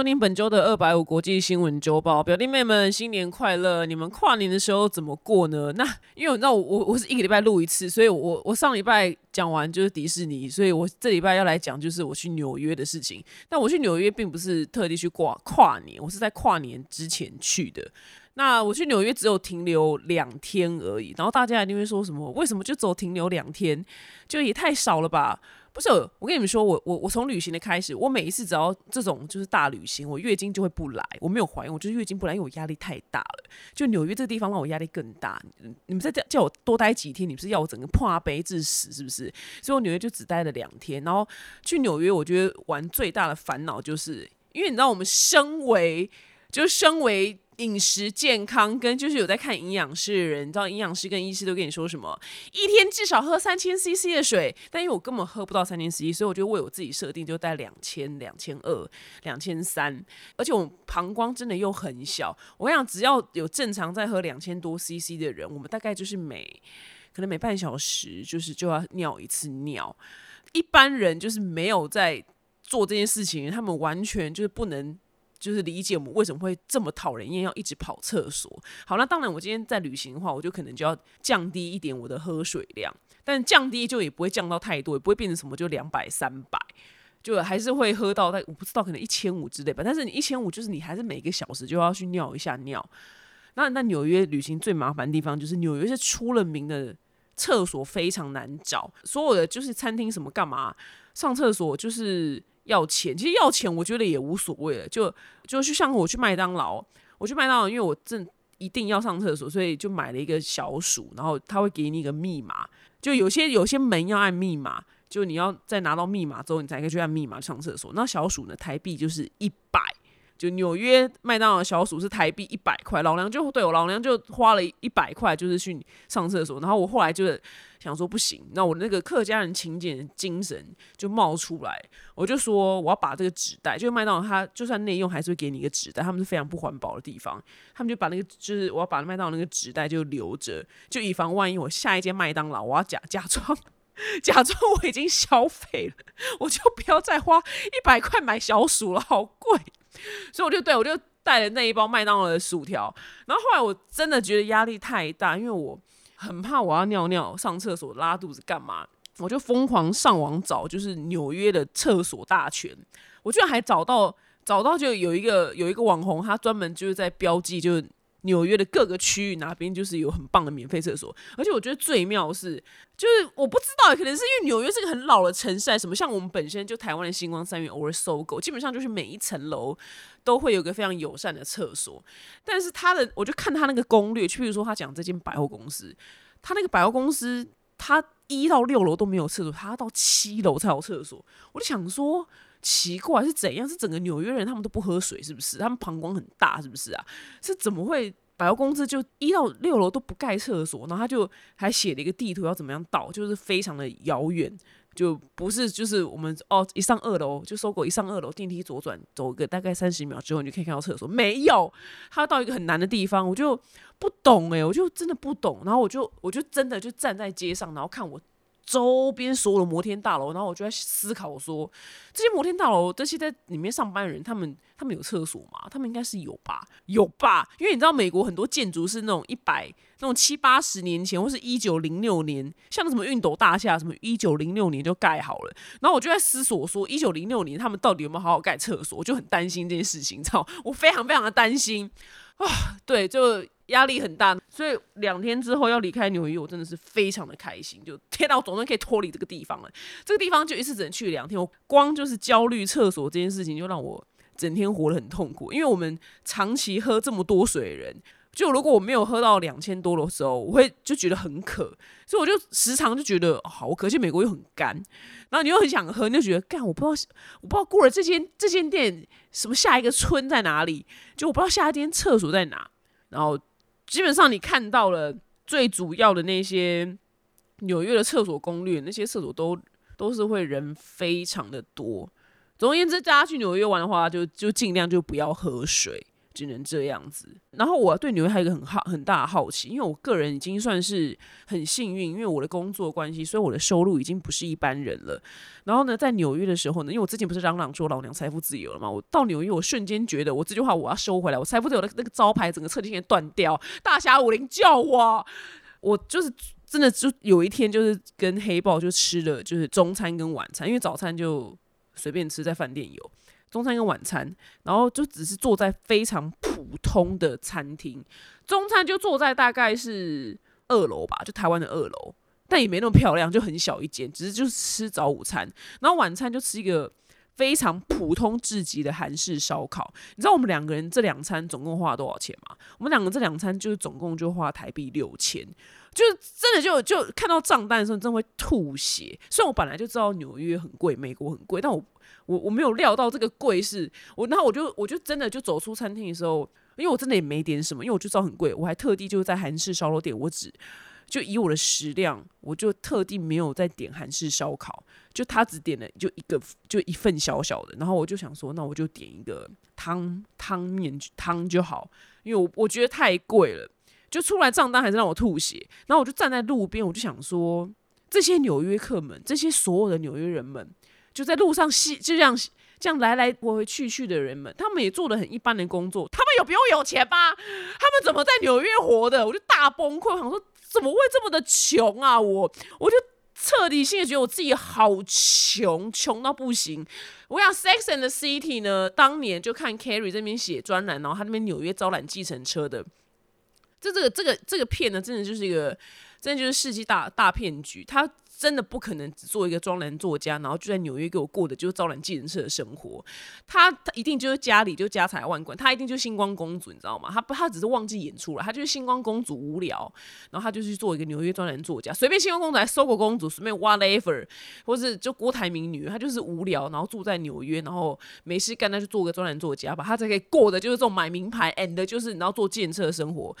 收听本周的二百五国际新闻周报。表弟妹们，新年快乐！你们跨年的时候怎么过呢？那因为你知道我我我是一个礼拜录一次，所以我我上礼拜讲完就是迪士尼，所以我这礼拜要来讲就是我去纽约的事情。但我去纽约并不是特地去跨跨年，我是在跨年之前去的。那我去纽约只有停留两天而已，然后大家一定会说什么？为什么就走停留两天？就也太少了吧？不是，我跟你们说，我我我从旅行的开始，我每一次只要这种就是大旅行，我月经就会不来。我没有怀孕，我就是月经不来，因为我压力太大了。就纽约这个地方让我压力更大。你们在叫叫我多待几天，你不是要我整个破杯致死是不是？所以我纽约就只待了两天。然后去纽约，我觉得玩最大的烦恼就是，因为你知道，我们身为就是身为。饮食健康跟就是有在看营养师的人，你知道营养师跟医师都跟你说什么？一天至少喝三千 CC 的水，但因为我根本喝不到三千 CC，所以我就为我自己设定就带两千、两千二、两千三，而且我膀胱真的又很小。我想只要有正常在喝两千多 CC 的人，我们大概就是每可能每半小时就是就要尿一次尿。一般人就是没有在做这件事情，他们完全就是不能。就是理解我们为什么会这么讨人厌，要一直跑厕所。好，那当然，我今天在旅行的话，我就可能就要降低一点我的喝水量，但降低就也不会降到太多，也不会变成什么就两百、三百，就还是会喝到，但我不知道可能一千五之类吧。但是你一千五，就是你还是每个小时就要去尿一下尿。那那纽约旅行最麻烦的地方就是纽约是出了名的厕所非常难找，所有的就是餐厅什么干嘛上厕所就是。要钱，其实要钱我觉得也无所谓了，就就是像我去麦当劳，我去麦当劳，因为我正一定要上厕所，所以就买了一个小鼠，然后他会给你一个密码，就有些有些门要按密码，就你要再拿到密码之后，你才可以去按密码上厕所。那小鼠呢，台币就是一百。就纽约麦当劳小鼠是台币一百块，老娘就对我老娘就花了一百块，就是去上厕所。然后我后来就是想说不行，那我那个客家人勤俭精神就冒出来，我就说我要把这个纸袋，就麦当劳它就算内用还是会给你一个纸袋，他们是非常不环保的地方，他们就把那个就是我要把麦当劳那个纸袋就留着，就以防万一我下一间麦当劳我要假假装假装我已经消费了，我就不要再花一百块买小鼠了，好贵。所以我就对我就带了那一包麦当劳的薯条，然后后来我真的觉得压力太大，因为我很怕我要尿尿、上厕所、拉肚子干嘛，我就疯狂上网找，就是纽约的厕所大全，我居然还找到找到就有一个有一个网红，他专门就是在标记就是。纽约的各个区域哪边就是有很棒的免费厕所，而且我觉得最妙是，就是我不知道，可能是因为纽约是个很老的城市，什么像我们本身就台湾的星光三月偶尔搜狗，基本上就是每一层楼都会有个非常友善的厕所。但是他的，我就看他那个攻略，譬如说他讲这间百货公司，他那个百货公司，他一到六楼都没有厕所，他要到七楼才有厕所，我就想说。奇怪是怎样？是整个纽约人他们都不喝水，是不是？他们膀胱很大，是不是啊？是怎么会百货公司就一到六楼都不盖厕所？然后他就还写了一个地图要怎么样到，就是非常的遥远，就不是就是我们哦一上二楼就搜狗一上二楼电梯左转走一个大概三十秒之后你就可以看到厕所，没有，他到一个很难的地方，我就不懂诶，我就真的不懂，然后我就我就真的就站在街上，然后看我。周边所有的摩天大楼，然后我就在思考说，这些摩天大楼这些在里面上班的人，他们他们有厕所吗？他们应该是有吧，有吧？因为你知道美国很多建筑是那种一百那种七八十年前，或是一九零六年，像什么熨斗大厦，什么一九零六年就盖好了。然后我就在思索说，一九零六年他们到底有没有好好盖厕所？我就很担心这件事情，知道我非常非常的担心啊！对，就。压力很大，所以两天之后要离开纽约，我真的是非常的开心。就天到总算可以脱离这个地方了。这个地方就一次只能去两天，我光就是焦虑厕所这件事情，就让我整天活得很痛苦。因为我们长期喝这么多水的人，就如果我没有喝到两千多的时候，我会就觉得很渴，所以我就时常就觉得好渴。而且美国又很干，然后你又很想喝，你就觉得干，我不知道我不知道过了这间这间店什么下一个村在哪里，就我不知道下一间厕所在哪，然后。基本上你看到了最主要的那些纽约的厕所攻略，那些厕所都都是会人非常的多。总而言之，大家去纽约玩的话，就就尽量就不要喝水，只能这样子。然后我对纽约还有一个很好很大的好奇，因为我个人已经算是很幸运，因为我的工作关系，所以我的收入已经不是一般人了。然后呢，在纽约的时候呢，因为我之前不是嚷嚷说老娘财富自由了嘛，我到纽约，我瞬间觉得我这句话我要收回来，我财富自由的那个招牌整个彻底性断掉。大侠武林叫我，我就是真的就有一天就是跟黑豹就吃了就是中餐跟晚餐，因为早餐就随便吃，在饭店有。中餐跟晚餐，然后就只是坐在非常普通的餐厅。中餐就坐在大概是二楼吧，就台湾的二楼，但也没那么漂亮，就很小一间，只是就是吃早午餐。然后晚餐就吃一个非常普通至极的韩式烧烤。你知道我们两个人这两餐总共花了多少钱吗？我们两个这两餐就是总共就花台币六千，就是真的就就看到账单的时候真的会吐血。虽然我本来就知道纽约很贵，美国很贵，但我。我我没有料到这个贵是，我然后我就我就真的就走出餐厅的时候，因为我真的也没点什么，因为我就知道很贵，我还特地就在韩式烧肉店，我只就以我的食量，我就特地没有再点韩式烧烤，就他只点了就一个就一份小小的，然后我就想说，那我就点一个汤汤面汤就好，因为我我觉得太贵了，就出来账单还是让我吐血，然后我就站在路边，我就想说，这些纽约客们，这些所有的纽约人们。就在路上，西就这样这样来来回回去去的人们，他们也做的很一般的工作，他们有比我有钱吗？他们怎么在纽约活的？我就大崩溃，想说怎么会这么的穷啊？我我就彻底性的觉得我自己好穷，穷到不行。我想《Sex and the City》呢，当年就看 Carrie 这边写专栏，然后他那边纽约招揽计程车的，这这个这个这个片呢，真的就是一个，真的就是世纪大大骗局。他真的不可能只做一个专栏作家，然后就在纽约给我过的就是招揽计程车的生活。他他一定就是家里就家财万贯，他一定就是星光公主，你知道吗？他不，他只是忘记演出了，他就是星光公主无聊，然后他就去做一个纽约专栏作家，随便星光公主还搜狗公主，随便 whatever，或是就郭台铭女，他就是无聊，然后住在纽约，然后没事干，他就做个专栏作家吧，他才可以过的就是这种买名牌，and 就是然后做计程车的生活。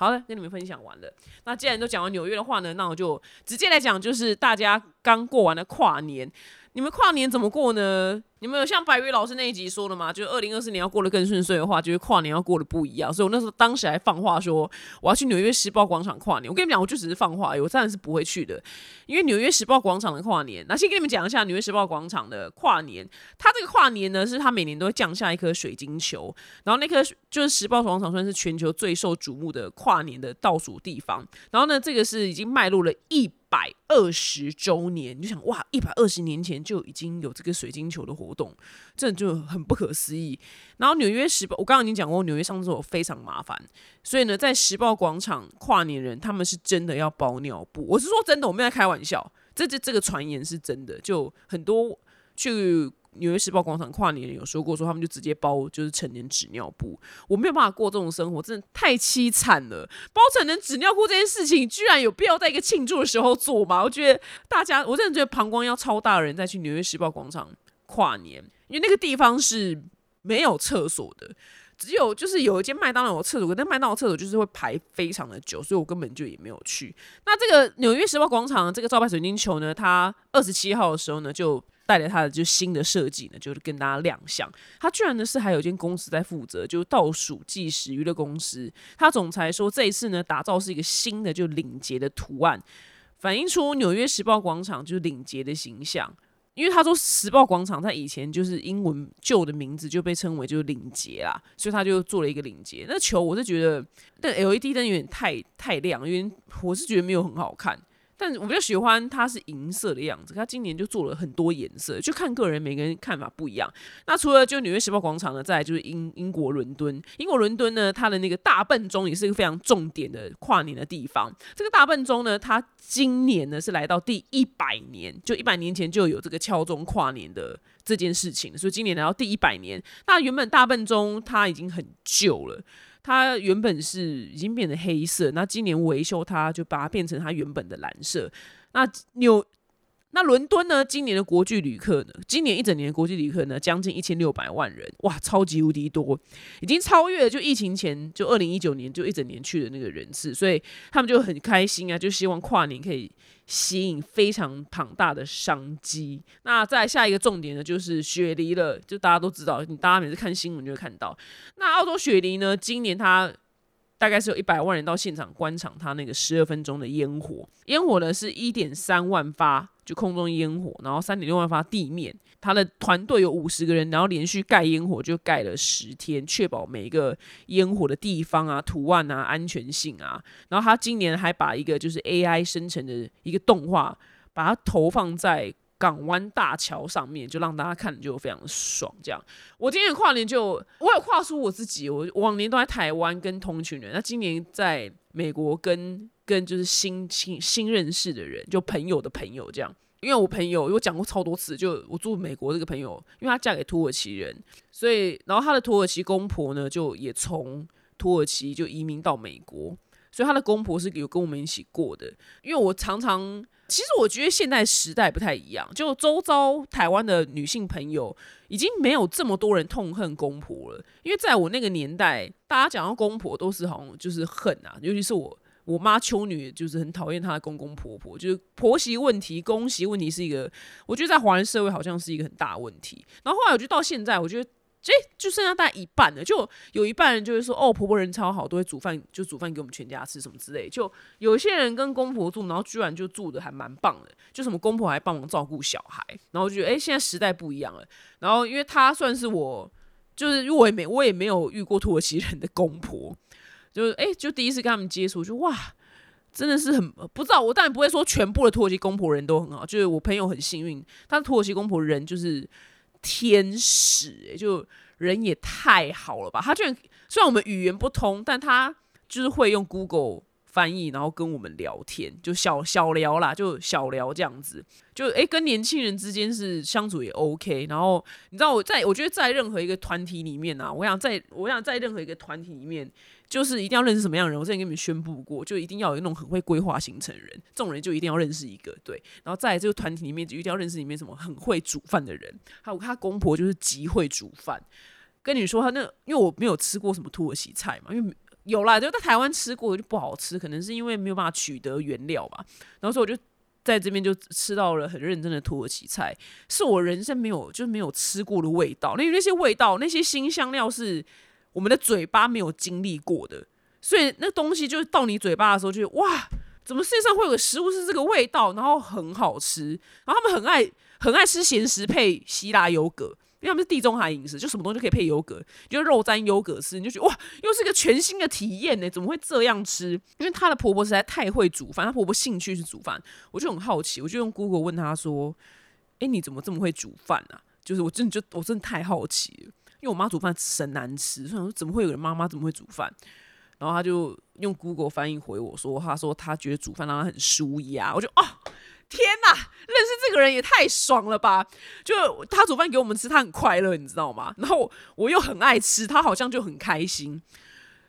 好了，跟你们分享完了。那既然都讲完纽约的话呢，那我就直接来讲，就是大家刚过完的跨年。你们跨年怎么过呢？你们有像白宇老师那一集说的吗？就是二零二四年要过得更顺遂的话，就是跨年要过得不一样。所以我那时候当时还放话说，我要去纽约时报广场跨年。我跟你们讲，我就只是放话，我当然是不会去的。因为纽约时报广场的跨年，那先跟你们讲一下纽约时报广场的跨年。它这个跨年呢，是它每年都会降下一颗水晶球，然后那颗就是时报广场算是全球最受瞩目的跨年的倒数地方。然后呢，这个是已经迈入了一。百二十周年，你就想哇，一百二十年前就已经有这个水晶球的活动，这就很不可思议。然后纽约时报，我刚刚已经讲过，纽约上厕所非常麻烦，所以呢，在时报广场跨年人，他们是真的要包尿布。我是说真的，我没在开玩笑，这这这个传言是真的，就很多去。纽约时报广场跨年人有说过，说他们就直接包就是成人纸尿布，我没有办法过这种生活，真的太凄惨了。包成人纸尿裤这件事情，居然有必要在一个庆祝的时候做吗？我觉得大家，我真的觉得膀胱要超大的人再去纽约时报广场跨年，因为那个地方是没有厕所的，只有就是有一间麦当劳有厕所，但麦当劳厕所就是会排非常的久，所以我根本就也没有去。那这个纽约时报广场这个招牌水晶球呢，它二十七号的时候呢就。带着他的就新的设计呢，就是跟大家亮相。他居然呢是还有一间公司在负责，就倒数计时娱乐公司。他总裁说这一次呢打造是一个新的就领结的图案，反映出纽约时报广场就是领结的形象。因为他说时报广场在以前就是英文旧的名字就被称为就是领结啦，所以他就做了一个领结。那球我是觉得，但 LED 灯有点太太亮，因为我是觉得没有很好看。但我比较喜欢它是银色的样子，它今年就做了很多颜色，就看个人，每个人看法不一样。那除了就纽约时报广场呢，再就是英英国伦敦，英国伦敦呢，它的那个大笨钟也是一个非常重点的跨年的地方。这个大笨钟呢，它今年呢是来到第一百年，就一百年前就有这个敲钟跨年的这件事情，所以今年来到第一百年。那原本大笨钟它已经很旧了。它原本是已经变成黑色，那今年维修它就把它变成它原本的蓝色。那纽那伦敦呢？今年的国际旅客呢？今年一整年的国际旅客呢，将近一千六百万人，哇，超级无敌多，已经超越了就疫情前就二零一九年就一整年去的那个人次，所以他们就很开心啊，就希望跨年可以吸引非常庞大的商机。那再下一个重点呢，就是雪梨了，就大家都知道，你大家每次看新闻就会看到，那澳洲雪梨呢，今年它。大概是有一百万人到现场观赏他那个十二分钟的烟火，烟火呢是一点三万发，就空中烟火，然后三点六万发地面。他的团队有五十个人，然后连续盖烟火就盖了十天，确保每一个烟火的地方啊、图案啊、安全性啊。然后他今年还把一个就是 AI 生成的一个动画，把它投放在。港湾大桥上面，就让大家看就非常爽。这样，我今年跨年就我有跨出我自己，我往年都在台湾跟同群人，那今年在美国跟跟就是新新新认识的人，就朋友的朋友这样。因为我朋友，我讲过超多次，就我住美国这个朋友，因为她嫁给土耳其人，所以然后她的土耳其公婆呢，就也从土耳其就移民到美国，所以她的公婆是有跟我们一起过的。因为我常常。其实我觉得现在时代不太一样，就周遭台湾的女性朋友已经没有这么多人痛恨公婆了。因为在我那个年代，大家讲到公婆都是好像就是恨啊，尤其是我我妈秋女，就是很讨厌她的公公婆婆，就是婆媳问题、公媳问题是一个，我觉得在华人社会好像是一个很大问题。然后后来我觉得到现在，我觉得。这就剩下大概一半了，就有一半人就会说，哦，婆婆人超好，都会煮饭，就煮饭给我们全家吃什么之类。就有些人跟公婆住，然后居然就住的还蛮棒的，就什么公婆还帮忙照顾小孩，然后就觉得，哎，现在时代不一样了。然后因为他算是我，就是因为我也没我也没有遇过土耳其人的公婆，就是哎，就第一次跟他们接触，就哇，真的是很不知道。我当然不会说全部的土耳其公婆人都很好，就是我朋友很幸运，他土耳其公婆人就是。天使，就人也太好了吧！他居然虽然我们语言不通，但他就是会用 Google 翻译，然后跟我们聊天，就小小聊啦，就小聊这样子。就诶，跟年轻人之间是相处也 OK。然后你知道我在，我觉得在任何一个团体里面啊，我想在，我想在任何一个团体里面。就是一定要认识什么样的人，我之前跟你们宣布过，就一定要有那种很会规划行程的人，这种人就一定要认识一个，对。然后在这个团体里面，就一定要认识里面什么很会煮饭的人，还有他公婆就是极会煮饭。跟你说他那，因为我没有吃过什么土耳其菜嘛，因为有啦，就在台湾吃过就不好吃，可能是因为没有办法取得原料吧。然后所以我就在这边就吃到了很认真的土耳其菜，是我人生没有就是没有吃过的味道，因为那些味道那些新香料是。我们的嘴巴没有经历过的，所以那东西就是到你嘴巴的时候，就哇，怎么世界上会有个食物是这个味道，然后很好吃，然后他们很爱很爱吃咸食配希腊优格，因为他们是地中海饮食，就什么东西可以配优格，就肉沾优格吃，你就觉得哇，又是一个全新的体验呢，怎么会这样吃？因为她的婆婆实在太会煮饭，她婆婆兴趣是煮饭，我就很好奇，我就用 Google 问她说：“哎，你怎么这么会煮饭啊？”就是我真的就我真的太好奇了。因为我妈煮饭神难吃，所以说怎么会有人妈妈怎么会煮饭？然后他就用 Google 翻译回我说：“他说他觉得煮饭让他很舒压。”我就哦，天哪，认识这个人也太爽了吧！就他煮饭给我们吃，他很快乐，你知道吗？然后我又很爱吃，他好像就很开心，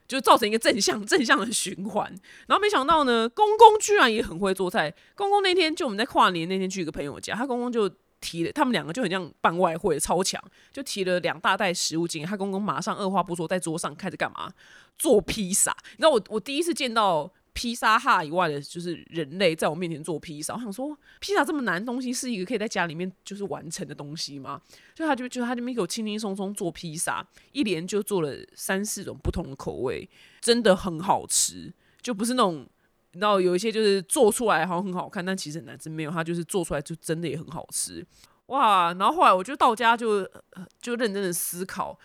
就造成一个正向正向的循环。然后没想到呢，公公居然也很会做菜。公公那天就我们在跨年那天去一个朋友家，他公公就。提了，他们两个就很像办外汇，超强，就提了两大袋食物进。他公公马上二话不说，在桌上开始干嘛？做披萨。你知道我我第一次见到披萨哈以外的，就是人类在我面前做披萨。我想说，披萨这么难东西，是一个可以在家里面就是完成的东西吗？就他就就他这边给轻轻松松做披萨，一连就做了三四种不同的口味，真的很好吃，就不是那种。你知道有一些就是做出来好像很好看，但其实很难吃。没有，他就是做出来就真的也很好吃，哇！然后后来我就到家就就认真的思考，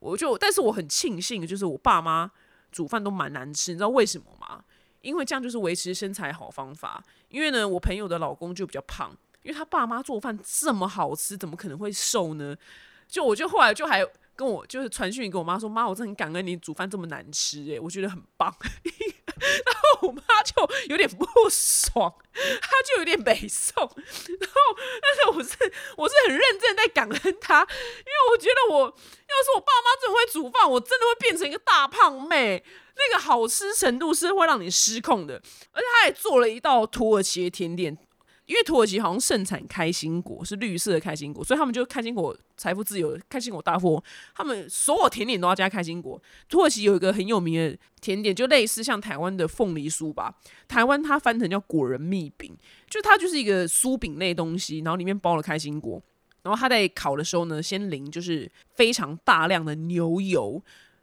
我就但是我很庆幸，就是我爸妈煮饭都蛮难吃，你知道为什么吗？因为这样就是维持身材好方法。因为呢，我朋友的老公就比较胖，因为他爸妈做饭这么好吃，怎么可能会瘦呢？就我就后来就还跟我就是传讯给我妈说，妈，我真的很感恩你煮饭这么难吃，诶，我觉得很棒。然后我妈就有点不爽，她就有点北宋。然后，但是我是我是很认真在感恩她，因为我觉得我要是我爸妈这么会煮饭，我真的会变成一个大胖妹。那个好吃程度是会让你失控的。而且她也做了一道土耳其甜点，因为土耳其好像盛产开心果，是绿色的开心果，所以他们就开心果财富自由，开心果大富，他们所有甜点都要加开心果。土耳其有一个很有名的甜点，就类似像台湾的凤梨酥吧，台湾它翻成叫果仁蜜饼，就它就是一个酥饼类东西，然后里面包了开心果，然后它在烤的时候呢，先淋就是非常大量的牛油，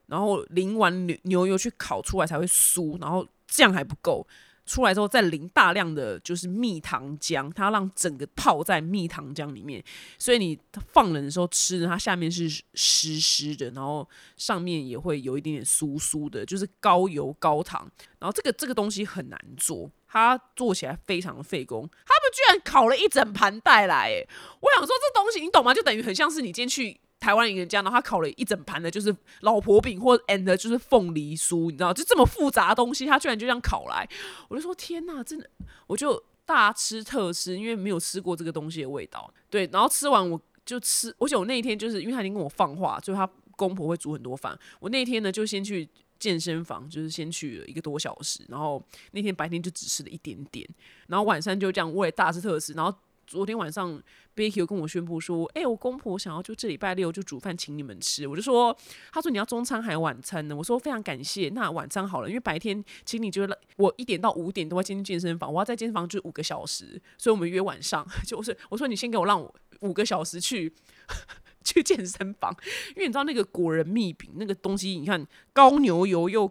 然后淋完牛牛油去烤出来才会酥，然后这样还不够。出来之后再淋大量的就是蜜糖浆，它让整个泡在蜜糖浆里面，所以你放冷的时候吃呢，它下面是湿湿的，然后上面也会有一点点酥酥的，就是高油高糖。然后这个这个东西很难做，它做起来非常的费工。他们居然烤了一整盘带来，哎，我想说这东西你懂吗？就等于很像是你今天去。台湾人家，然后他烤了一整盘的，就是老婆饼或 and 就是凤梨酥，你知道，就这么复杂的东西，他居然就这样烤来，我就说天哪，真的，我就大吃特吃，因为没有吃过这个东西的味道。对，然后吃完我就吃，而且我那一天就是因为他已经跟我放话，就他公婆会煮很多饭，我那天呢就先去健身房，就是先去了一个多小时，然后那天白天就只吃了一点点，然后晚上就这样我也大吃特吃，然后。昨天晚上，Becky 跟我宣布说：“哎，我公婆想要就这礼拜六就煮饭请你们吃。”我就说：“他说你要中餐还晚餐呢？”我说：“非常感谢，那晚餐好了，因为白天请你就是我一点到五点都会进健身房，我要在健身房就五个小时，所以我们约晚上。就是我说你先给我让我五个小时去 去健身房，因为你知道那个果仁蜜饼那个东西，你看高牛油又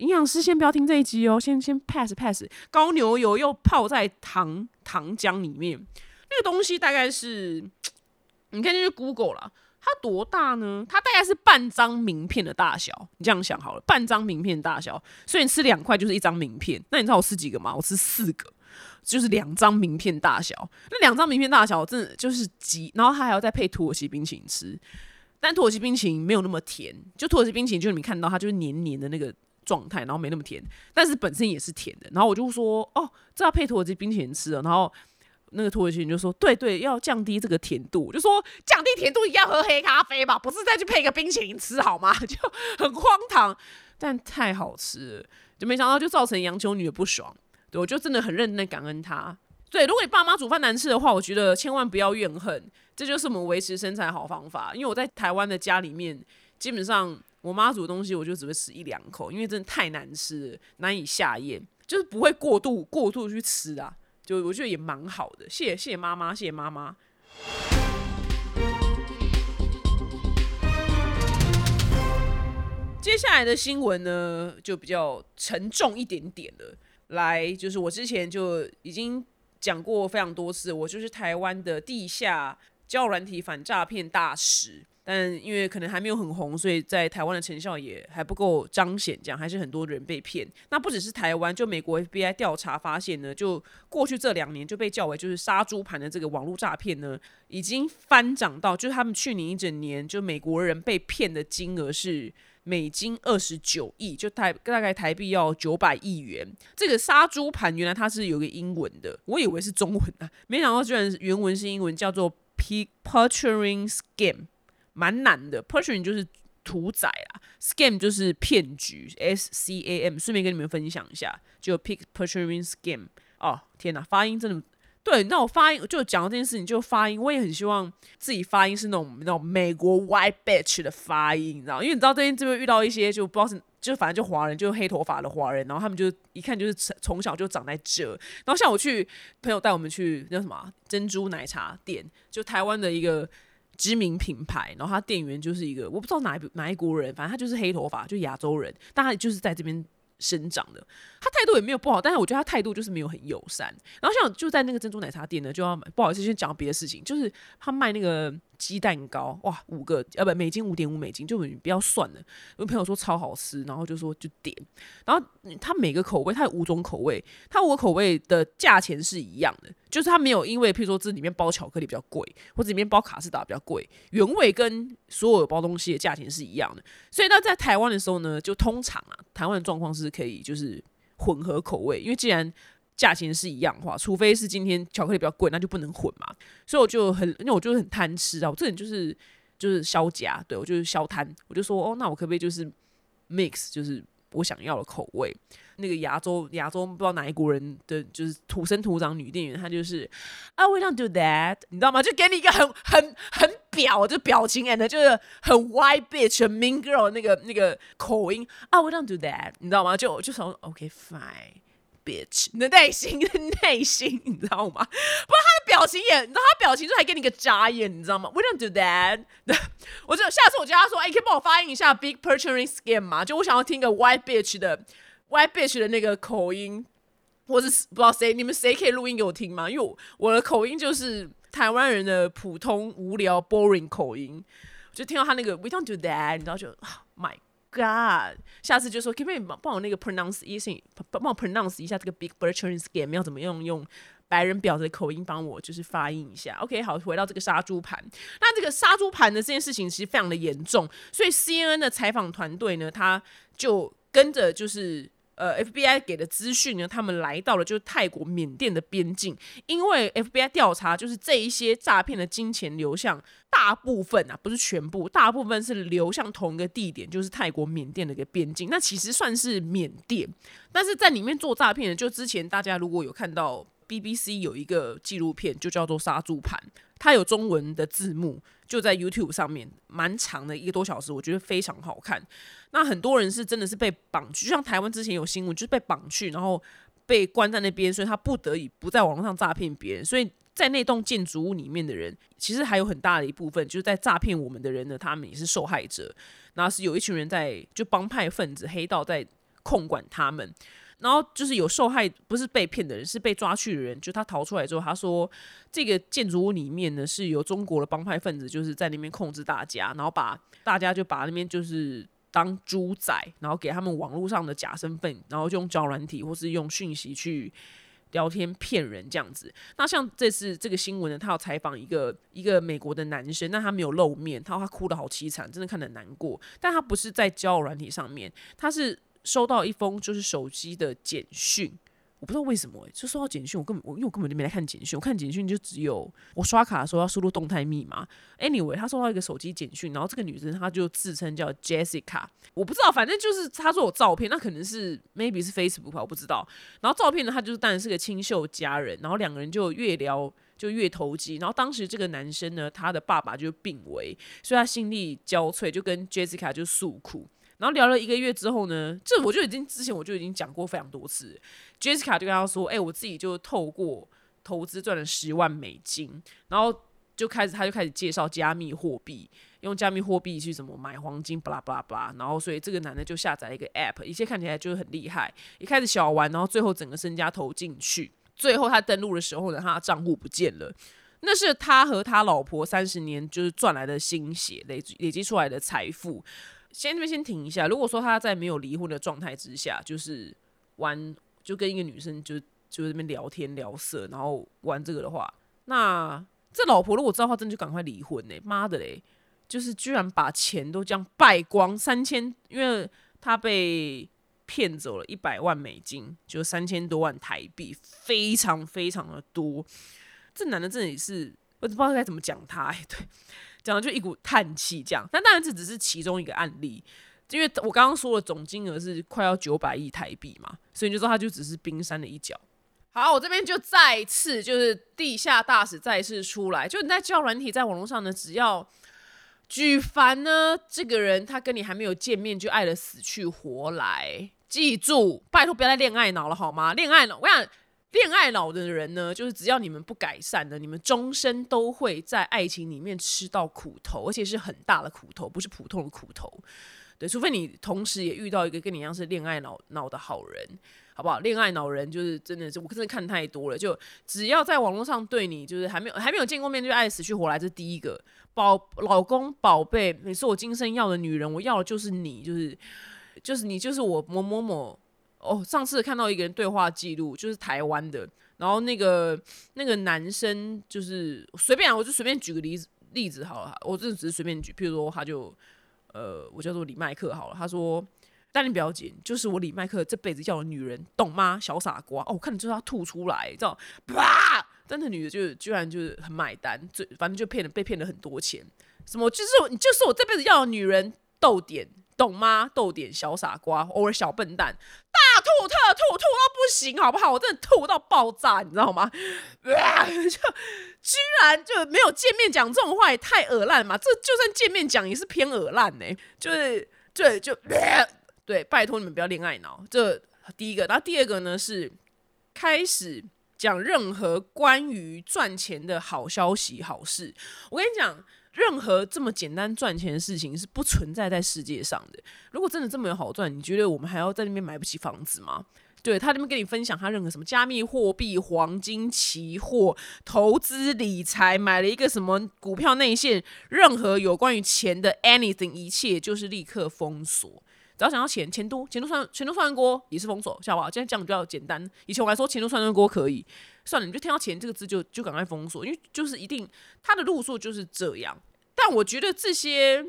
营养师先不要听这一集哦，先先 pass pass 高牛油又泡在糖。”糖浆里面那个东西大概是，你看就是 Google 了，它多大呢？它大概是半张名片的大小。你这样想好了，半张名片大小，所以你吃两块就是一张名片。那你知道我吃几个吗？我吃四个，就是两张名片大小。那两张名片大小真的就是极，然后它还要再配土耳其冰淇淋吃。但土耳其冰淇淋没有那么甜，就土耳其冰淇淋就是你看到它就是黏黏的那个。状态，然后没那么甜，但是本身也是甜的。然后我就说，哦，这要配土耳其冰淇淋吃了。然后那个土耳其人就说，对对，要降低这个甜度。我就说，降低甜度一定要喝黑咖啡吧，不是再去配个冰淇淋吃好吗？就很荒唐，但太好吃了，就没想到就造成杨秋女的不爽。对我就真的很认真的感恩他。对，如果你爸妈煮饭难吃的话，我觉得千万不要怨恨，这就是我们维持身材好方法。因为我在台湾的家里面，基本上。我妈煮的东西，我就只会吃一两口，因为真的太难吃了，难以下咽，就是不会过度过度去吃啊。就我觉得也蛮好的，谢谢谢谢妈妈，谢谢妈妈。接下来的新闻呢，就比较沉重一点点的，来，就是我之前就已经讲过非常多次，我就是台湾的地下交软体反诈骗大使。但因为可能还没有很红，所以在台湾的成效也还不够彰显，这样还是很多人被骗。那不只是台湾，就美国 FBI 调查发现呢，就过去这两年就被叫为就是杀猪盘的这个网络诈骗呢，已经翻涨到就是他们去年一整年就美国人被骗的金额是美金二十九亿，就台大概台币要九百亿元。这个杀猪盘原来它是有个英文的，我以为是中文啊，没想到居然原文是英文，叫做 Pig Butchering Scam。蛮难的，Persian 就是屠宰啦，Scam 就是骗局，S C A M。顺便跟你们分享一下，就 Pick Persian Scam。哦，天哪，发音真的对。那我发音就讲到这件事情，就发音，我也很希望自己发音是那种那种美国 White Bitch 的发音，你知道？因为你知道最近这边遇到一些就不知道是就反正就华人，就黑头发的华人，然后他们就一看就是从小就长在这。然后像我去朋友带我们去那什么珍珠奶茶店，就台湾的一个。知名品牌，然后他店员就是一个我不知道哪一哪一国人，反正他就是黑头发，就亚洲人，但他就是在这边生长的。他态度也没有不好，但是我觉得他态度就是没有很友善。然后像就在那个珍珠奶茶店呢，就要不好意思先讲别的事情，就是他卖那个。鸡蛋糕哇，五个呃不美金五点五美金，就不要算了。有朋友说超好吃，然后就说就点，然后它每个口味它有五种口味，它五个口味的价钱是一样的，就是它没有因为譬如说这里面包巧克力比较贵，或者里面包卡士达比较贵，原味跟所有包东西的价钱是一样的。所以那在台湾的时候呢，就通常啊，台湾的状况是可以就是混合口味，因为既然价钱是一样的话，除非是今天巧克力比较贵，那就不能混嘛。所以我就很，因为我就是很贪吃啊，我这人就是就是消夹，对我就是消贪，我就说哦，那我可不可以就是 mix，就是我想要的口味。那个亚洲亚洲不知道哪一国人的就是土生土长女店员，她就是啊，we don't do that，你知道吗？就给你一个很很很表就表情，and 就是很 white bitch、很 mean girl 那个那个口音啊，we don't do that，你知道吗？就就从 OK fine。bitch，你的内心你的内心，你知道吗？不过他的表情也，你知道他表情就还给你个眨眼，你知道吗？We don't do that。我就下次我叫他说，哎，可以帮我发音一下 big purchasing scam 吗？就我想要听个 white bitch 的 white bitch 的那个口音，或是不知道谁，你们谁可以录音给我听吗？因为我的口音就是台湾人的普通无聊 boring 口音，就听到他那个 We don't do that，你知道就 My。God，下次就说可不可以帮帮我那个 pronounce 一声，帮我 pronounce 一下这个 big bird scam 要怎么用用白人婊子的口音帮我就是发音一下。OK，好，回到这个杀猪盘，那这个杀猪盘的这件事情其实非常的严重，所以 CNN 的采访团队呢，他就跟着就是。呃，FBI 给的资讯呢，他们来到了就是泰国、缅甸的边境，因为 FBI 调查就是这一些诈骗的金钱流向，大部分啊不是全部，大部分是流向同一个地点，就是泰国、缅甸的一个边境。那其实算是缅甸，但是在里面做诈骗的，就之前大家如果有看到 BBC 有一个纪录片，就叫做《杀猪盘》，它有中文的字幕。就在 YouTube 上面，蛮长的一个多小时，我觉得非常好看。那很多人是真的是被绑去，就像台湾之前有新闻，就是被绑去，然后被关在那边，所以他不得已不在网络上诈骗别人。所以在那栋建筑物里面的人，其实还有很大的一部分就是在诈骗我们的人呢，他们也是受害者。然后是有一群人在，就帮派分子、黑道在控管他们。然后就是有受害，不是被骗的人，是被抓去的人。就他逃出来之后，他说这个建筑物里面呢是有中国的帮派分子，就是在那边控制大家，然后把大家就把那边就是当猪仔，然后给他们网络上的假身份，然后就用交软体或是用讯息去聊天骗人这样子。那像这次这个新闻呢，他要采访一个一个美国的男生，但他没有露面，他他哭的好凄惨，真的看得难过。但他不是在交友软体上面，他是。收到一封就是手机的简讯，我不知道为什么就收到简讯，我根本我因为我根本就没来看简讯，我看简讯就只有我刷卡的时候要输入动态密码。Anyway，他收到一个手机简讯，然后这个女生她就自称叫 Jessica，我不知道，反正就是她说有照片，那可能是 maybe 是 Facebook 吧，我不知道。然后照片呢，她就是当然是个清秀佳人，然后两个人就越聊就越投机。然后当时这个男生呢，他的爸爸就病危，所以他心力交瘁，就跟 Jessica 就诉苦。然后聊了一个月之后呢，这我就已经之前我就已经讲过非常多次，Jessica 就跟他说：“哎，我自己就透过投资赚了十万美金，然后就开始他就开始介绍加密货币，用加密货币去怎么买黄金，巴拉巴拉巴拉。然后所以这个男的就下载了一个 App，一切看起来就是很厉害。一开始小玩，然后最后整个身家投进去，最后他登录的时候呢，他的账户不见了，那是他和他老婆三十年就是赚来的心血累累积出来的财富。”先这边先停一下。如果说他在没有离婚的状态之下，就是玩，就跟一个女生就就那边聊天聊色，然后玩这个的话，那这老婆如果知道话，真的就赶快离婚呢？妈的嘞！就是居然把钱都这样败光，三千，因为他被骗走了一百万美金，就三千多万台币，非常非常的多。这男的真的是，我都不知道该怎么讲他。哎，对。讲的就一股叹气，这样。但当然这只是其中一个案例，因为我刚刚说的总金额是快要九百亿台币嘛，所以你就说它就只是冰山的一角。好，我这边就再一次就是地下大使再次出来，就你在教软体在网络上呢，只要举凡呢这个人他跟你还没有见面就爱的死去活来，记住，拜托不要再恋爱脑了好吗？恋爱脑，我想。恋爱脑的人呢，就是只要你们不改善的，你们终身都会在爱情里面吃到苦头，而且是很大的苦头，不是普通的苦头。对，除非你同时也遇到一个跟你一样是恋爱脑脑的好人，好不好？恋爱脑人就是真的是，我真的看太多了。就只要在网络上对你就是还没有还没有见过面就爱死去活来，这第一个。宝老公宝贝，你是我今生要的女人，我要的就是你，就是就是你，就是我某某某。哦，上次看到一个人对话记录，就是台湾的，然后那个那个男生就是随便，啊我就随便举个例子例子好了，我这只是随便举，譬如说他就呃，我叫做李麦克好了，他说，但你不要紧，就是我李麦克这辈子要的女人，懂吗？小傻瓜哦，我看你就是他吐出来，知道吧？但那女的就居然就是很买单，最反正就骗了被骗了很多钱，什么就是你就是我这辈子要的女人，逗点。懂吗？逗点小傻瓜，偶尔小笨蛋，大吐特吐，吐到不行，好不好？我真的吐到爆炸，你知道吗？就居然就没有见面讲这种话，也太恶烂嘛！这就算见面讲也是偏恶烂呢。就是对，就对，拜托你们不要恋爱脑。这第一个，然后第二个呢是开始讲任何关于赚钱的好消息、好事。我跟你讲。任何这么简单赚钱的事情是不存在在世界上的。如果真的这么有好赚，你觉得我们还要在那边买不起房子吗？对他那边跟你分享他任何什么加密货币、黄金、期货、投资理财，买了一个什么股票内线，任何有关于钱的 anything，一切就是立刻封锁。只要想要钱，钱多，钱多算钱多算锅也是封锁，晓得吧？现在讲比较简单。以前我还说钱多算锅可以，算了，你就听到钱这个字就就赶快封锁，因为就是一定他的路数就是这样。但我觉得这些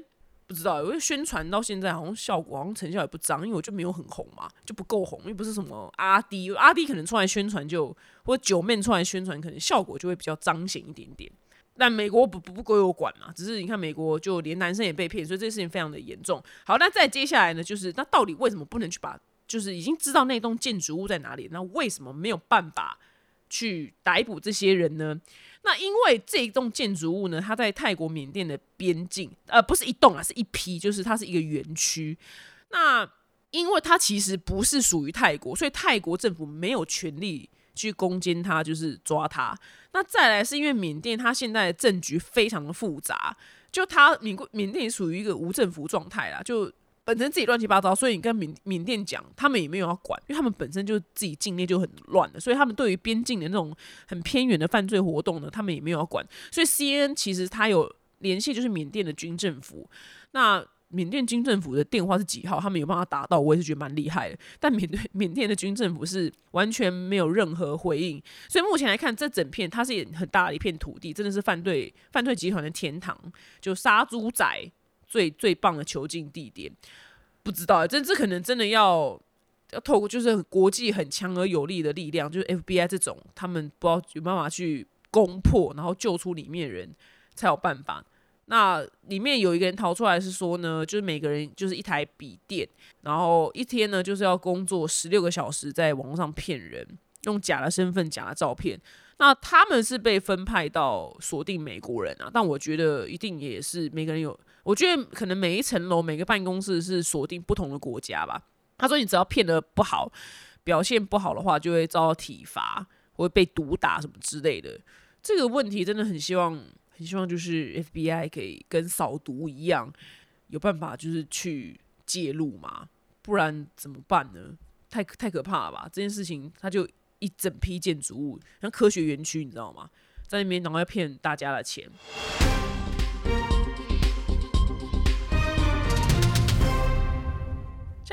不知道，因为宣传到现在好像效果好像成效也不彰，因为我就没有很红嘛，就不够红，又不是什么阿迪，阿迪可能出来宣传就或者九妹出来宣传，可能效果就会比较彰显一点点。但美国不不不归我管嘛，只是你看美国就连男生也被骗，所以这件事情非常的严重。好，那再接下来呢，就是那到底为什么不能去把，就是已经知道那栋建筑物在哪里，那为什么没有办法去逮捕这些人呢？那因为这一栋建筑物呢，它在泰国缅甸的边境，呃，不是一栋啊，是一批，就是它是一个园区。那因为它其实不是属于泰国，所以泰国政府没有权利。去攻坚它，就是抓它。那再来是因为缅甸，它现在的政局非常的复杂，就它缅缅甸属于一个无政府状态啦，就本身自己乱七八糟，所以你跟缅缅甸讲，他们也没有要管，因为他们本身就自己境内就很乱的，所以他们对于边境的那种很偏远的犯罪活动呢，他们也没有要管。所以 C N 其实他有联系，就是缅甸的军政府。那缅甸军政府的电话是几号？他们有办法打到，我也是觉得蛮厉害的。但缅甸缅甸的军政府是完全没有任何回应，所以目前来看，这整片它是很大的一片土地，真的是犯罪犯罪集团的天堂，就杀猪仔最最棒的囚禁地点。不知道，这这可能真的要要透过就是国际很强而有力的力量，就是 FBI 这种，他们不知道有办法去攻破，然后救出里面人才有办法。那里面有一个人逃出来，是说呢，就是每个人就是一台笔电，然后一天呢就是要工作十六个小时，在网络上骗人，用假的身份、假的照片。那他们是被分派到锁定美国人啊，但我觉得一定也是每个人有，我觉得可能每一层楼、每个办公室是锁定不同的国家吧。他说你只要骗的不好，表现不好的话，就会遭到体罚，会被毒打什么之类的。这个问题真的很希望。很希望就是 FBI 可以跟扫毒一样，有办法就是去介入嘛，不然怎么办呢？太太可怕了吧！这件事情，他就一整批建筑物，像科学园区，你知道吗？在那边然后要骗大家的钱。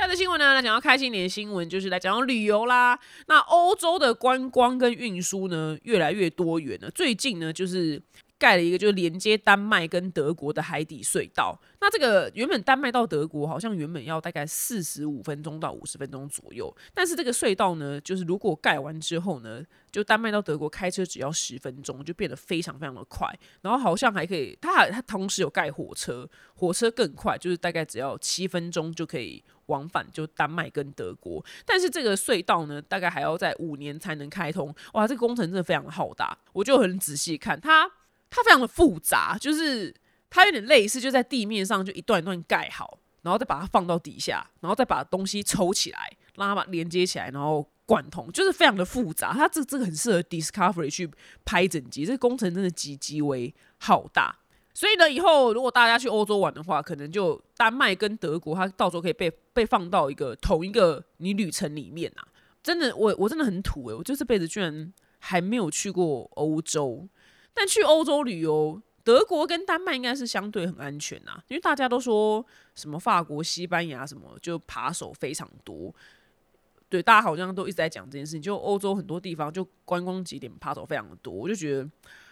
的新闻呢，来讲到开心点的新闻，就是来讲到旅游啦。那欧洲的观光跟运输呢，越来越多元了。最近呢，就是。盖了一个就是连接丹麦跟德国的海底隧道。那这个原本丹麦到德国好像原本要大概四十五分钟到五十分钟左右，但是这个隧道呢，就是如果盖完之后呢，就丹麦到德国开车只要十分钟，就变得非常非常的快。然后好像还可以，它还它同时有盖火车，火车更快，就是大概只要七分钟就可以往返就丹麦跟德国。但是这个隧道呢，大概还要在五年才能开通。哇，这个工程真的非常的浩大，我就很仔细看它。它非常的复杂，就是它有点类似，就在地面上就一段一段盖好，然后再把它放到底下，然后再把东西抽起来，让它把连接起来，然后贯通，就是非常的复杂。它这这个很适合 Discovery 去拍整集，这工程真的极极为浩大。所以呢，以后如果大家去欧洲玩的话，可能就丹麦跟德国，它到时候可以被被放到一个同一个你旅程里面啊。真的，我我真的很土诶，我就这辈子居然还没有去过欧洲。但去欧洲旅游，德国跟丹麦应该是相对很安全啊，因为大家都说什么法国、西班牙什么就扒手非常多，对，大家好像都一直在讲这件事情。就欧洲很多地方就观光景点扒手非常的多，我就觉得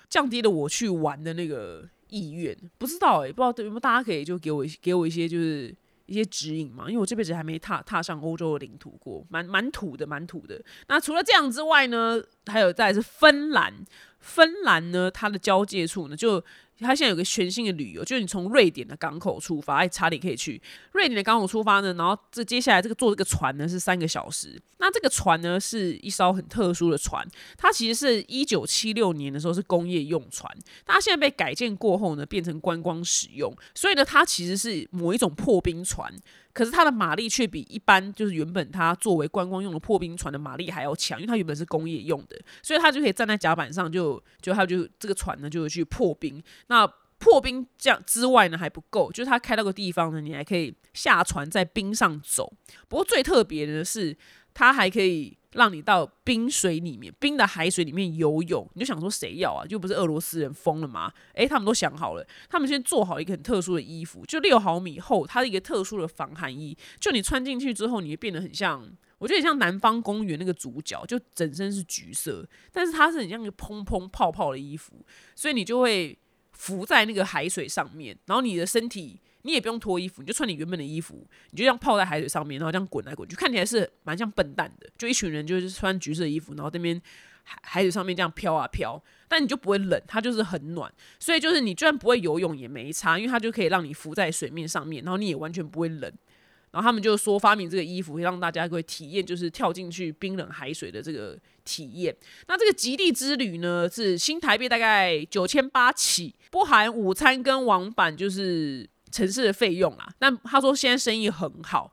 降低了我去玩的那个意愿。不知道哎，不知道有没有大家可以就给我给我一些就是一些指引嘛？因为我这辈子还没踏踏上欧洲的领土过，蛮蛮土的，蛮土的。那除了这样之外呢，还有再是芬兰。芬兰呢，它的交界处呢，就它现在有个全新的旅游，就是你从瑞典的港口出发，哎，查理可以去瑞典的港口出发呢，然后这接下来这个坐这个船呢是三个小时。那这个船呢是一艘很特殊的船，它其实是一九七六年的时候是工业用船，它现在被改建过后呢变成观光使用，所以呢它其实是某一种破冰船。可是它的马力却比一般就是原本它作为观光用的破冰船的马力还要强，因为它原本是工业用的，所以它就可以站在甲板上，就就它就这个船呢就去破冰。那破冰这样之外呢还不够，就是它开到个地方呢，你还可以下船在冰上走。不过最特别的是，它还可以。让你到冰水里面，冰的海水里面游泳，你就想说谁要啊？就不是俄罗斯人疯了吗？诶，他们都想好了，他们先做好一个很特殊的衣服，就六毫米厚，它是一个特殊的防寒衣。就你穿进去之后，你会变得很像，我觉得像南方公园那个主角，就整身是橘色，但是它是很像一个砰砰泡泡的衣服，所以你就会浮在那个海水上面，然后你的身体。你也不用脱衣服，你就穿你原本的衣服，你就这样泡在海水上面，然后这样滚来滚去，看起来是蛮像笨蛋的。就一群人就是穿橘色衣服，然后这边海海水上面这样飘啊飘，但你就不会冷，它就是很暖。所以就是你居然不会游泳也没差，因为它就可以让你浮在水面上面，然后你也完全不会冷。然后他们就说发明这个衣服，会让大家会体验就是跳进去冰冷海水的这个体验。那这个极地之旅呢，是新台币大概九千八起，不含午餐跟往返，就是。城市的费用啊，但他说现在生意很好，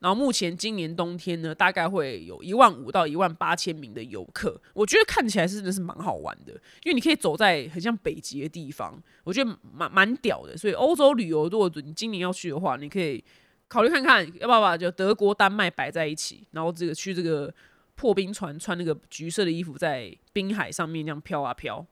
然后目前今年冬天呢，大概会有一万五到一万八千名的游客，我觉得看起来真的是蛮好玩的，因为你可以走在很像北极的地方，我觉得蛮蛮屌的。所以欧洲旅游，如果你今年要去的话，你可以考虑看看要不要把就德国、丹麦摆在一起，然后这个去这个破冰船，穿那个橘色的衣服，在冰海上面这样飘啊飘。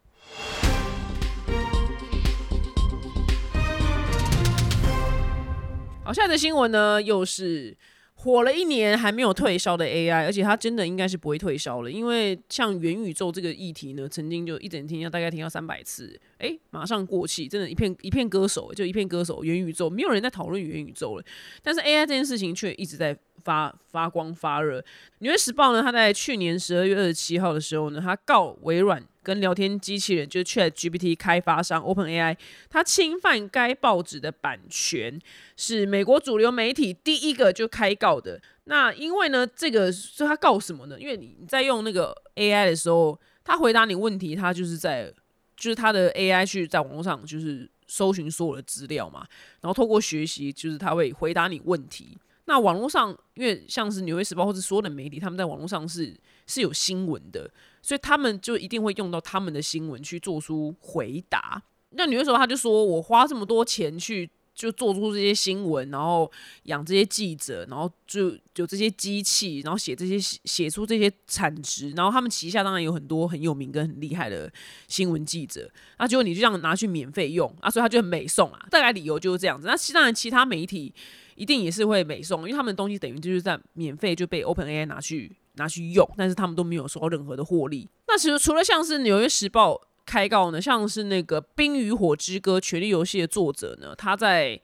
好，下一则新闻呢，又是火了一年还没有退烧的 AI，而且它真的应该是不会退烧了，因为像元宇宙这个议题呢，曾经就一整天要大概听到三百次，哎，马上过气，真的，一片一片歌手，就一片歌手，元宇宙没有人在讨论元宇宙了，但是 AI 这件事情却一直在。发发光发热，《纽约时报》呢，他在去年十二月二十七号的时候呢，他告微软跟聊天机器人就是 Chat GPT 开发商 Open AI，他侵犯该报纸的版权，是美国主流媒体第一个就开告的。那因为呢，这个是他告什么呢？因为你你在用那个 AI 的时候，他回答你问题，他就是在就是他的 AI 去在网络上就是搜寻所有的资料嘛，然后透过学习，就是他会回答你问题。那网络上，因为像是《纽约时报》或者所有的媒体，他们在网络上是是有新闻的，所以他们就一定会用到他们的新闻去做出回答。那《纽约时报》他就说：“我花这么多钱去就做出这些新闻，然后养这些记者，然后就有这些机器，然后写这些写出这些产值，然后他们旗下当然有很多很有名跟很厉害的新闻记者。那结果你就这样拿去免费用啊，所以他就很美送啊。大概理由就是这样子。那当然，其他媒体。一定也是会美送，因为他们的东西等于就是在免费就被 Open AI 拿去拿去用，但是他们都没有收到任何的获利。那其实除了像是纽约时报开告呢，像是那个《冰与火之歌：权力游戏》的作者呢，他在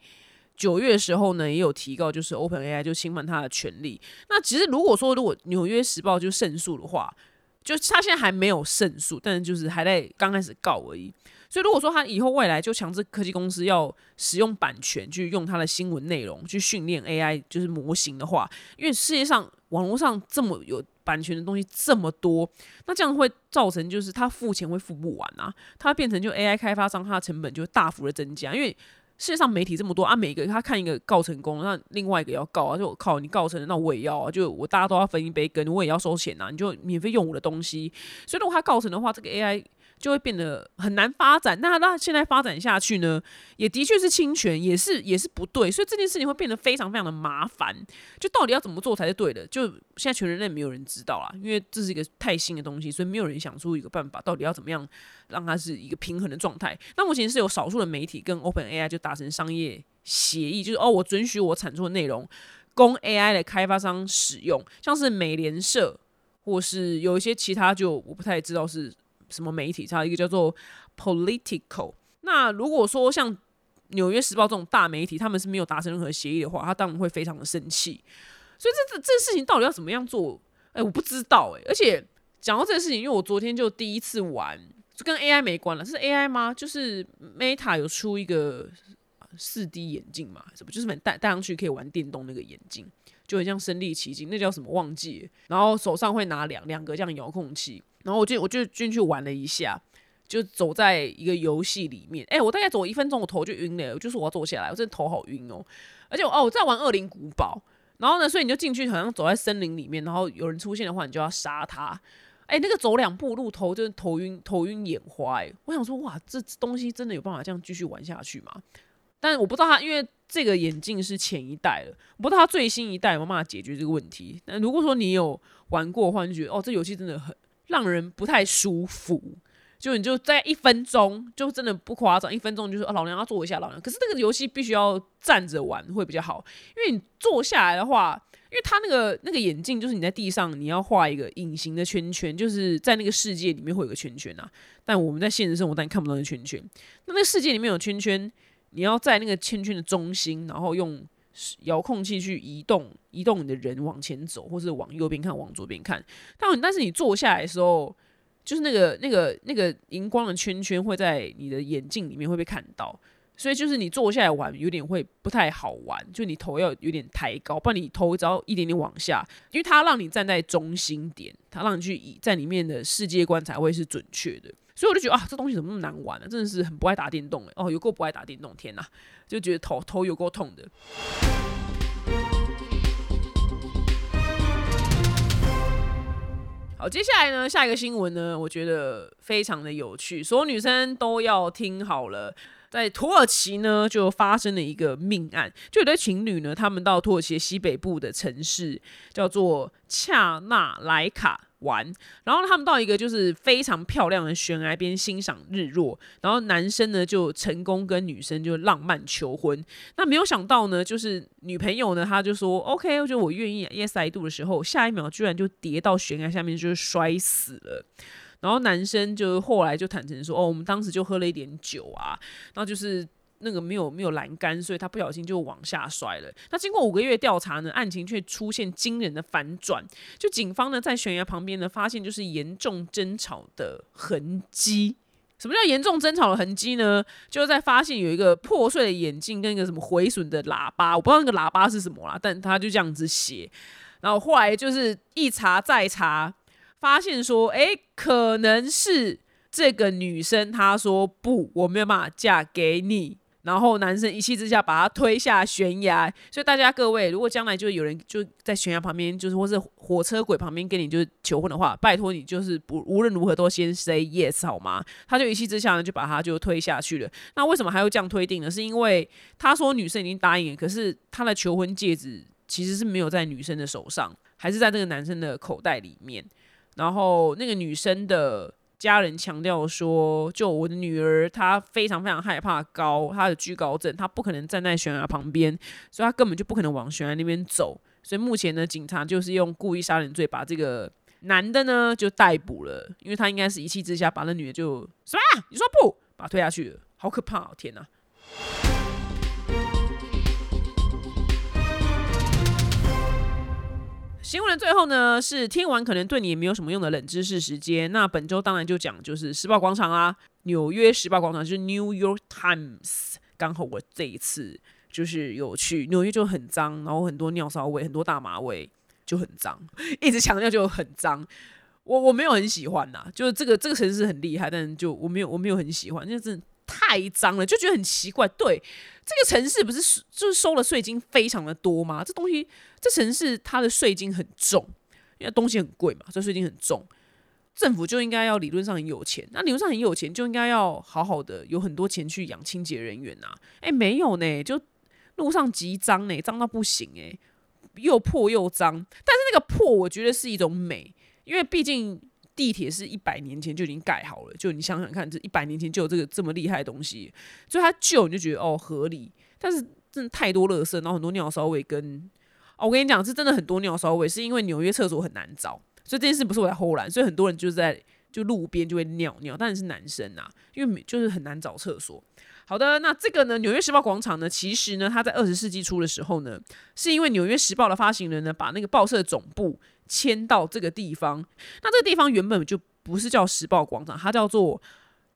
九月的时候呢也有提告，就是 Open AI 就侵犯他的权利。那其实如果说如果纽约时报就胜诉的话，就他现在还没有胜诉，但是就是还在刚开始告而已。所以，如果说他以后未来就强制科技公司要使用版权去用他的新闻内容去训练 AI 就是模型的话，因为世界上网络上这么有版权的东西这么多，那这样会造成就是他付钱会付不完啊，他变成就 AI 开发商他的成本就大幅的增加，因为世界上媒体这么多啊，每个他看一个告成功，那另外一个要告啊，就我靠你告成了，那我也要啊，就我大家都要分一杯羹，我也要收钱啊，你就免费用我的东西，所以如果他告成的话，这个 AI。就会变得很难发展。那那现在发展下去呢，也的确是侵权，也是也是不对。所以这件事情会变得非常非常的麻烦。就到底要怎么做才是对的？就现在全人类没有人知道啊，因为这是一个太新的东西，所以没有人想出一个办法，到底要怎么样让它是一个平衡的状态。那目前是有少数的媒体跟 Open AI 就达成商业协议，就是哦，我准许我产出的内容供 AI 的开发商使用，像是美联社或是有一些其他，就我不太知道是。什么媒体？它一个叫做 Political。那如果说像《纽约时报》这种大媒体，他们是没有达成任何协议的话，他当然会非常的生气。所以这这这事情到底要怎么样做？哎，我不知道哎。而且讲到这个事情，因为我昨天就第一次玩就跟 AI 没关了，是 AI 吗？就是 Meta 有出一个四 D 眼镜嘛，什么就是戴戴上去可以玩电动那个眼镜，就很像身临其境，那叫什么忘记？然后手上会拿两两个这样遥控器，然后我就我就进去玩了一下，就走在一个游戏里面，哎，我大概走一分钟，我头就晕了，我就是我要坐下来，我真的头好晕哦，而且哦我在玩恶灵古堡，然后呢，所以你就进去好像走在森林里面，然后有人出现的话，你就要杀他。哎，那个走两步路头就是头晕头晕眼花，哎，我想说哇，这东西真的有办法这样继续玩下去吗？但我不知道它，因为这个眼镜是前一代了，我不知道它最新一代有没有办法解决这个问题。那如果说你有玩过的话，就觉得哦，这游戏真的很让人不太舒服。就你就在一分钟，就真的不夸张，一分钟就是老娘要坐一下，老娘。可是那个游戏必须要站着玩会比较好，因为你坐下来的话。因为他那个那个眼镜，就是你在地上，你要画一个隐形的圈圈，就是在那个世界里面会有个圈圈啊。但我们在现实生活当中看不到那圈圈。那那个世界里面有圈圈，你要在那个圈圈的中心，然后用遥控器去移动，移动你的人往前走，或是往右边看，往左边看。但但是你坐下来的时候，就是那个那个那个荧光的圈圈会在你的眼镜里面会被看到。所以就是你坐下来玩有点会不太好玩，就你头要有点抬高，不然你头只要一点点往下，因为它让你站在中心点，它让你去以在里面的世界观才会是准确的。所以我就觉得啊，这东西怎么那么难玩呢？真的是很不爱打电动哎，哦，有够不爱打电动，天哪，就觉得头头有够痛的。好，接下来呢，下一个新闻呢，我觉得非常的有趣，所有女生都要听好了。在土耳其呢，就发生了一个命案，就有对情侣呢，他们到土耳其西北部的城市叫做恰纳莱卡玩，然后他们到一个就是非常漂亮的悬崖边欣赏日落，然后男生呢就成功跟女生就浪漫求婚，那没有想到呢，就是女朋友呢，她就说 OK，我觉得我愿意，Yes I do 的时候，下一秒居然就跌到悬崖下面，就是摔死了。然后男生就后来就坦诚说：“哦，我们当时就喝了一点酒啊，然后就是那个没有没有栏杆，所以他不小心就往下摔了。那经过五个月调查呢，案情却出现惊人的反转。就警方呢在悬崖旁边呢发现就是严重争吵的痕迹。什么叫严重争吵的痕迹呢？就是在发现有一个破碎的眼镜跟一个什么毁损的喇叭，我不知道那个喇叭是什么啦，但他就这样子写。然后后来就是一查再查。”发现说，哎，可能是这个女生，她说不，我没有办法嫁给你。然后男生一气之下把她推下悬崖。所以大家各位，如果将来就有人就在悬崖旁边，就是或是火车轨旁边跟你就是求婚的话，拜托你就是不无论如何都先 say yes 好吗？他就一气之下呢，就把她就推下去了。那为什么还要这样推定呢？是因为他说女生已经答应了，可是他的求婚戒指其实是没有在女生的手上，还是在这个男生的口袋里面。然后那个女生的家人强调说：“就我的女儿，她非常非常害怕高，她的居高症，她不可能站在悬崖旁边，所以她根本就不可能往悬崖那边走。所以目前呢，警察就是用故意杀人罪把这个男的呢就逮捕了，因为他应该是一气之下把那女的就什么？你说不把他推下去，好可怕！哦天哪！”新闻的最后呢，是听完可能对你也没有什么用的冷知识时间。那本周当然就讲就是时报广场啊，纽约时报广场就是 New York Times。刚好我这一次就是有去纽约，就很脏，然后很多尿骚味，很多大麻味，就很脏，一直强调就很脏。我我没有很喜欢呐，就是这个这个城市很厉害，但就我没有我没有很喜欢，就是。太脏了，就觉得很奇怪。对，这个城市不是就是收了税金非常的多吗？这东西，这城市它的税金很重，因为东西很贵嘛，所以税金很重。政府就应该要理论上很有钱，那理论上很有钱就应该要好好的有很多钱去养清洁人员呐。哎，没有呢，就路上极脏呢，脏到不行哎，又破又脏。但是那个破，我觉得是一种美，因为毕竟。地铁是一百年前就已经盖好了，就你想想看，这一百年前就有这个这么厉害的东西，所以它旧你就觉得哦合理。但是真的太多垃圾，然后很多尿骚味跟我跟你讲是真的很多尿骚味，是因为纽约厕所很难找，所以这件事不是我在偷懒，所以很多人就在就路边就会尿尿，但是男生啊，因为就是很难找厕所。好的，那这个呢，纽约时报广场呢，其实呢，它在二十世纪初的时候呢，是因为纽约时报的发行人呢，把那个报社总部。迁到这个地方，那这个地方原本就不是叫时报广场，它叫做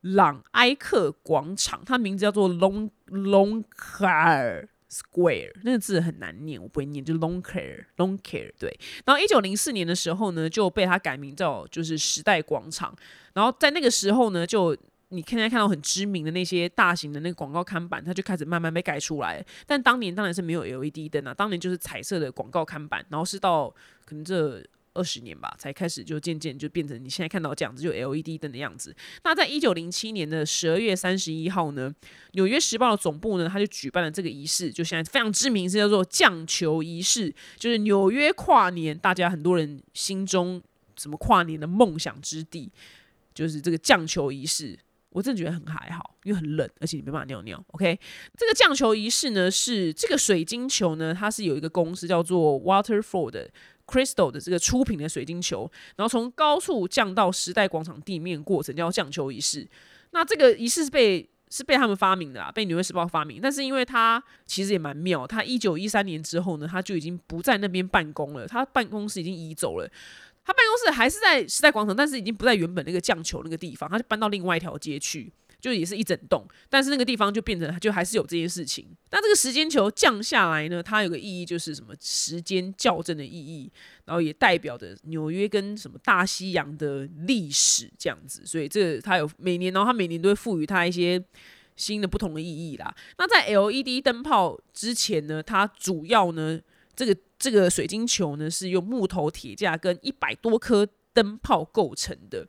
朗埃克广场，它名字叫做 Long Longcare Square，那个字很难念，我不会念，就 Longcare Longcare 对。然后一九零四年的时候呢，就被它改名叫就是时代广场。然后在那个时候呢，就你现在看到很知名的那些大型的那个广告看板，它就开始慢慢被改出来。但当年当然是没有 LED 灯啊，当年就是彩色的广告看板。然后是到可能这。二十年吧，才开始就渐渐就变成你现在看到这样子，就 LED 灯的样子。那在一九零七年的十二月三十一号呢，纽约时报的总部呢，他就举办了这个仪式，就现在非常知名，是叫做降球仪式，就是纽约跨年，大家很多人心中什么跨年的梦想之地，就是这个降球仪式。我真的觉得很还好，因为很冷，而且你没办法尿尿。OK，这个降球仪式呢，是这个水晶球呢，它是有一个公司叫做 Waterford。Crystal 的这个出品的水晶球，然后从高处降到时代广场地面过程叫降球仪式。那这个仪式是被是被他们发明的啊，被纽约时报发明。但是因为他其实也蛮妙，他一九一三年之后呢，他就已经不在那边办公了，他办公室已经移走了。他办公室还是在时代广场，但是已经不在原本那个降球那个地方，他就搬到另外一条街去。就也是一整栋，但是那个地方就变成就还是有这件事情。那这个时间球降下来呢，它有个意义就是什么时间校正的意义，然后也代表着纽约跟什么大西洋的历史这样子。所以这个它有每年，然后它每年都会赋予它一些新的不同的意义啦。那在 LED 灯泡之前呢，它主要呢这个这个水晶球呢是用木头铁架跟一百多颗灯泡构成的。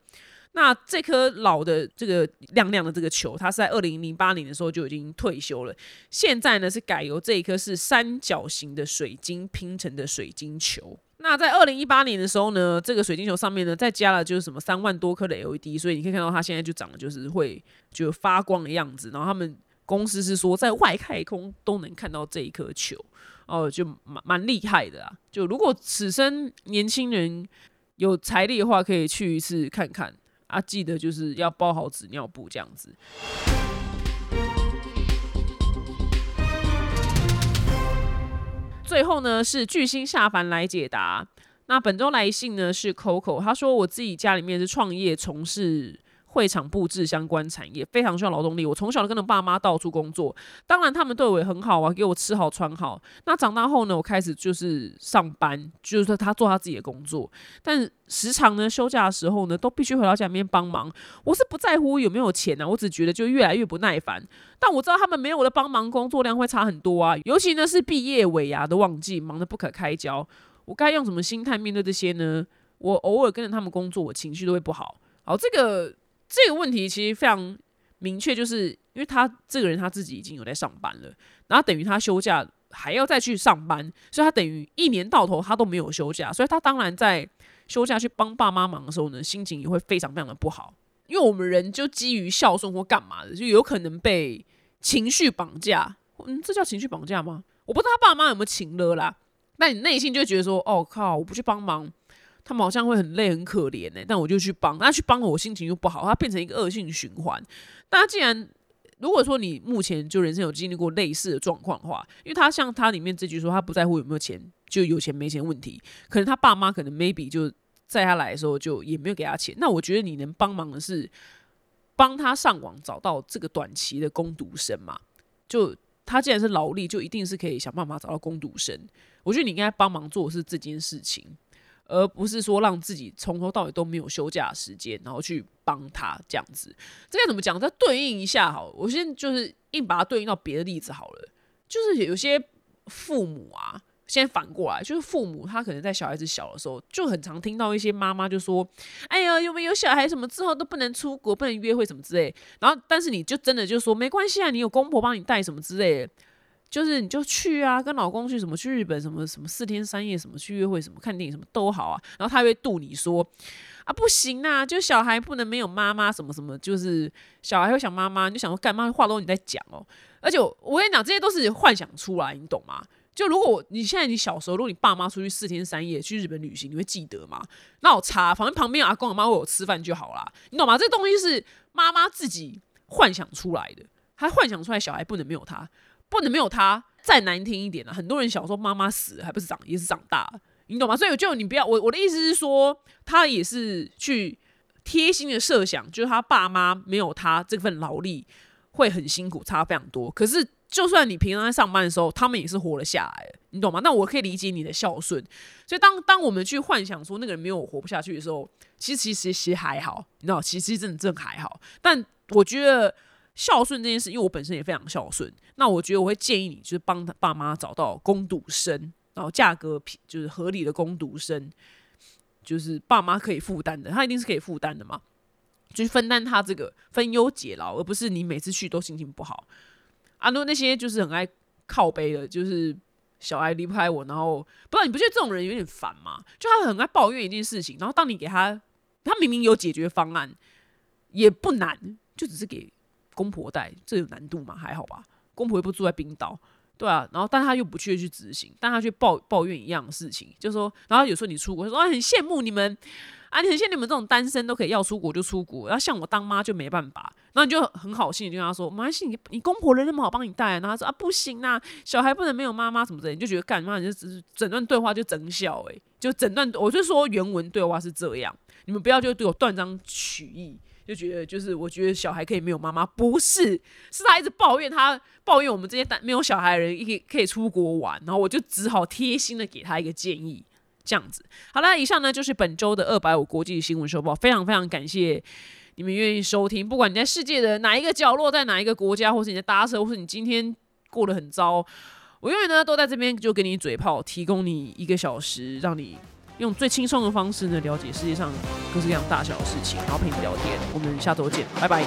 那这颗老的这个亮亮的这个球，它是在二零零八年的时候就已经退休了。现在呢是改由这一颗是三角形的水晶拼成的水晶球。那在二零一八年的时候呢，这个水晶球上面呢再加了就是什么三万多颗的 LED，所以你可以看到它现在就长得就是会就发光的样子。然后他们公司是说在外太空都能看到这一颗球，哦，就蛮蛮厉害的啊。就如果此生年轻人有财力的话，可以去一次看看。啊，记得就是要包好纸尿布这样子。最后呢，是巨星下凡来解答。那本周来信呢是 Coco，他说我自己家里面是创业从事。会场布置相关产业非常需要劳动力。我从小就跟着爸妈到处工作，当然他们对我也很好啊，给我吃好穿好。那长大后呢，我开始就是上班，就是他做他自己的工作，但时常呢休假的时候呢，都必须回到家里面帮忙。我是不在乎有没有钱啊，我只觉得就越来越不耐烦。但我知道他们没有我的帮忙，工作量会差很多啊。尤其呢是毕业尾牙的旺季，忙得不可开交。我该用什么心态面对这些呢？我偶尔跟着他们工作，我情绪都会不好。好，这个。这个问题其实非常明确，就是因为他这个人他自己已经有在上班了，然后等于他休假还要再去上班，所以他等于一年到头他都没有休假，所以他当然在休假去帮爸妈忙的时候呢，心情也会非常非常的不好。因为我们人就基于孝顺或干嘛的，就有可能被情绪绑架。嗯，这叫情绪绑架吗？我不知道他爸妈有没有情了啦，但你内心就觉得说，哦靠，我不去帮忙。他们好像会很累很可怜呢，但我就去帮，那去帮我心情又不好，它变成一个恶性循环。那既然如果说你目前就人生有经历过类似的状况的话，因为他像他里面这句说他不在乎有没有钱，就有钱没钱问题，可能他爸妈可能 maybe 就在他来的时候就也没有给他钱。那我觉得你能帮忙的是帮他上网找到这个短期的攻读生嘛？就他既然是劳力，就一定是可以想办法找到攻读生。我觉得你应该帮忙做的是这件事情。而不是说让自己从头到尾都没有休假时间，然后去帮他这样子，这该怎么讲？再对应一下好，我先就是硬把它对应到别的例子好了。就是有些父母啊，先反过来，就是父母他可能在小孩子小的时候，就很常听到一些妈妈就说：“哎呀，有没有小孩什么之后都不能出国，不能约会什么之类。”然后，但是你就真的就说没关系啊，你有公婆帮你带什么之类。就是你就去啊，跟老公去什么去日本什么什么四天三夜什么去约会什么看电影什么都好啊，然后他会度你说啊不行啊，就小孩不能没有妈妈什么什么，就是小孩会想妈妈，你就想说干嘛话都你在讲哦，而且我跟你讲这些都是幻想出来，你懂吗？就如果你现在你小时候，如果你爸妈出去四天三夜去日本旅行，你会记得吗？那我查，反正旁边阿公阿妈喂我吃饭就好啦，你懂吗？这东西是妈妈自己幻想出来的，她幻想出来小孩不能没有他。不能没有他，再难听一点了。很多人小时候妈妈死，还不是长也是长大，你懂吗？所以就你不要我我的意思是说，他也是去贴心的设想，就是他爸妈没有他这份劳力会很辛苦，差非常多。可是就算你平常在上班的时候，他们也是活了下来，你懂吗？那我可以理解你的孝顺。所以当当我们去幻想说那个人没有活不下去的时候，其实其实其实还好，你知道，其实真的真的还好。但我觉得孝顺这件事，因为我本身也非常孝顺，那我觉得我会建议你，就是帮他爸妈找到攻读生，然后价格就是合理的攻读生。就是爸妈可以负担的，他一定是可以负担的嘛，就是分担他这个分忧解劳，而不是你每次去都心情不好。啊，那那些就是很爱靠背的，就是小孩离不开我，然后不知道你不觉得这种人有点烦吗？就他很爱抱怨一件事情，然后当你给他，他明明有解决方案，也不难，就只是给公婆带，这有难度吗？还好吧，公婆又不住在冰岛。对啊，然后但他又不去去执行，但他去抱抱怨一样的事情，就说，然后有时候你出国，说啊很羡慕你们，啊你很羡慕你们这种单身都可以要出国就出国，然后像我当妈就没办法，那你就很好心你就跟他说，没关系，你你公婆人那么好帮你带，然后他说啊不行啊，小孩不能没有妈妈什么的，你就觉得干嘛你就只是整段对话就整笑诶，就整段我就说原文对话是这样，你们不要就对我断章取义。就觉得就是我觉得小孩可以没有妈妈，不是，是他一直抱怨他抱怨我们这些没有小孩的人可以可以出国玩，然后我就只好贴心的给他一个建议，这样子。好了，以上呢就是本周的二百五国际新闻收报，非常非常感谢你们愿意收听，不管你在世界的哪一个角落，在哪一个国家，或是你在搭车，或是你今天过得很糟，我永远呢都在这边就给你嘴炮，提供你一个小时，让你。用最轻松的方式呢，了解世界上各式各样大小的事情，然后陪你聊天。我们下周见，拜拜。